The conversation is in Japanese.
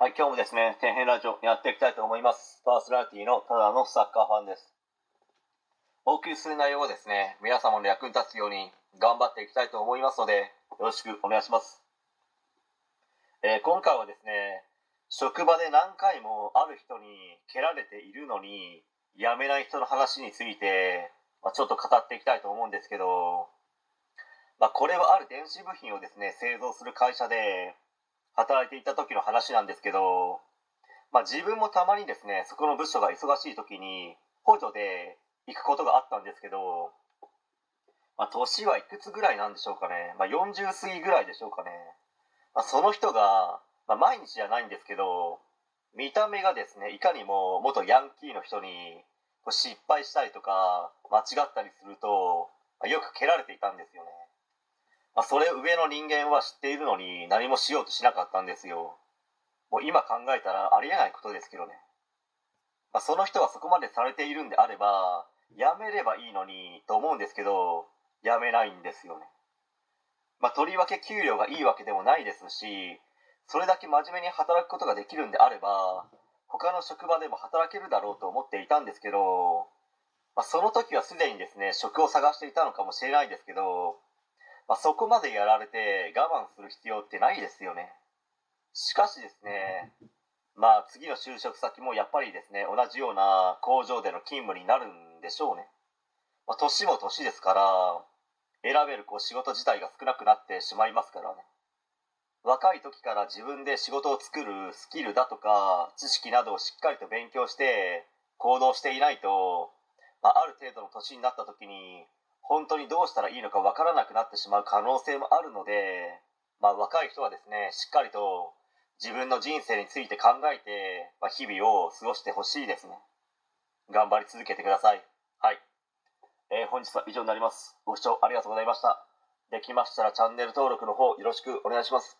はい、今日もですね、天変ラジオやっていきたいと思います。パーソナリティのただのサッカーファンです。お送りする内容はですね、皆様の役に立つように頑張っていきたいと思いますので、よろしくお願いします。えー今回はですね、職場で何回もある人に蹴られているのに、辞めない人の話について、まあ、ちょっと語っていきたいと思うんですけど、まあ、これはある電子部品をですね、製造する会社で、働いていた時の話なんですけど、まあ、自分もたまにですねそこの部署が忙しい時に補助で行くことがあったんですけど、まあ、年はいくつぐらいなんでしょうかね、まあ、40過ぎぐらいでしょうかね、まあ、その人が、まあ、毎日じゃないんですけど見た目がですねいかにも元ヤンキーの人に失敗したりとか間違ったりすると、まあよく蹴られていたんですよね。まあ、それ上の人間は知っているのに何もしようとしなかったんですよ。もう今考えたらありえないことですけどね、まあ、その人はそこまでされているんであればやめればいいのにと思うんですけどやめないんですよね。まあとりわけ給料がいいわけでもないですしそれだけ真面目に働くことができるんであれば他の職場でも働けるだろうと思っていたんですけど、まあ、その時はすでにですね職を探していたのかもしれないですけどまあ、そこまでやられて我慢する必要ってないですよね。しかしですねまあ次の就職先もやっぱりですね同じような工場での勤務になるんでしょうね、まあ、年も年ですから選べるこう仕事自体が少なくなってしまいますからね。若い時から自分で仕事を作るスキルだとか知識などをしっかりと勉強して行動していないと、まあ、ある程度の年になった時に本当にどうしたらいいのか分からなくなってしまう可能性もあるので、まあ、若い人はですねしっかりと自分の人生について考えて、まあ、日々を過ごしてほしいですね。頑張り続けてください。はい、えー本日は以上になります。ご視聴ありがとうございました。できましたらチャンネル登録の方よろしくお願いします。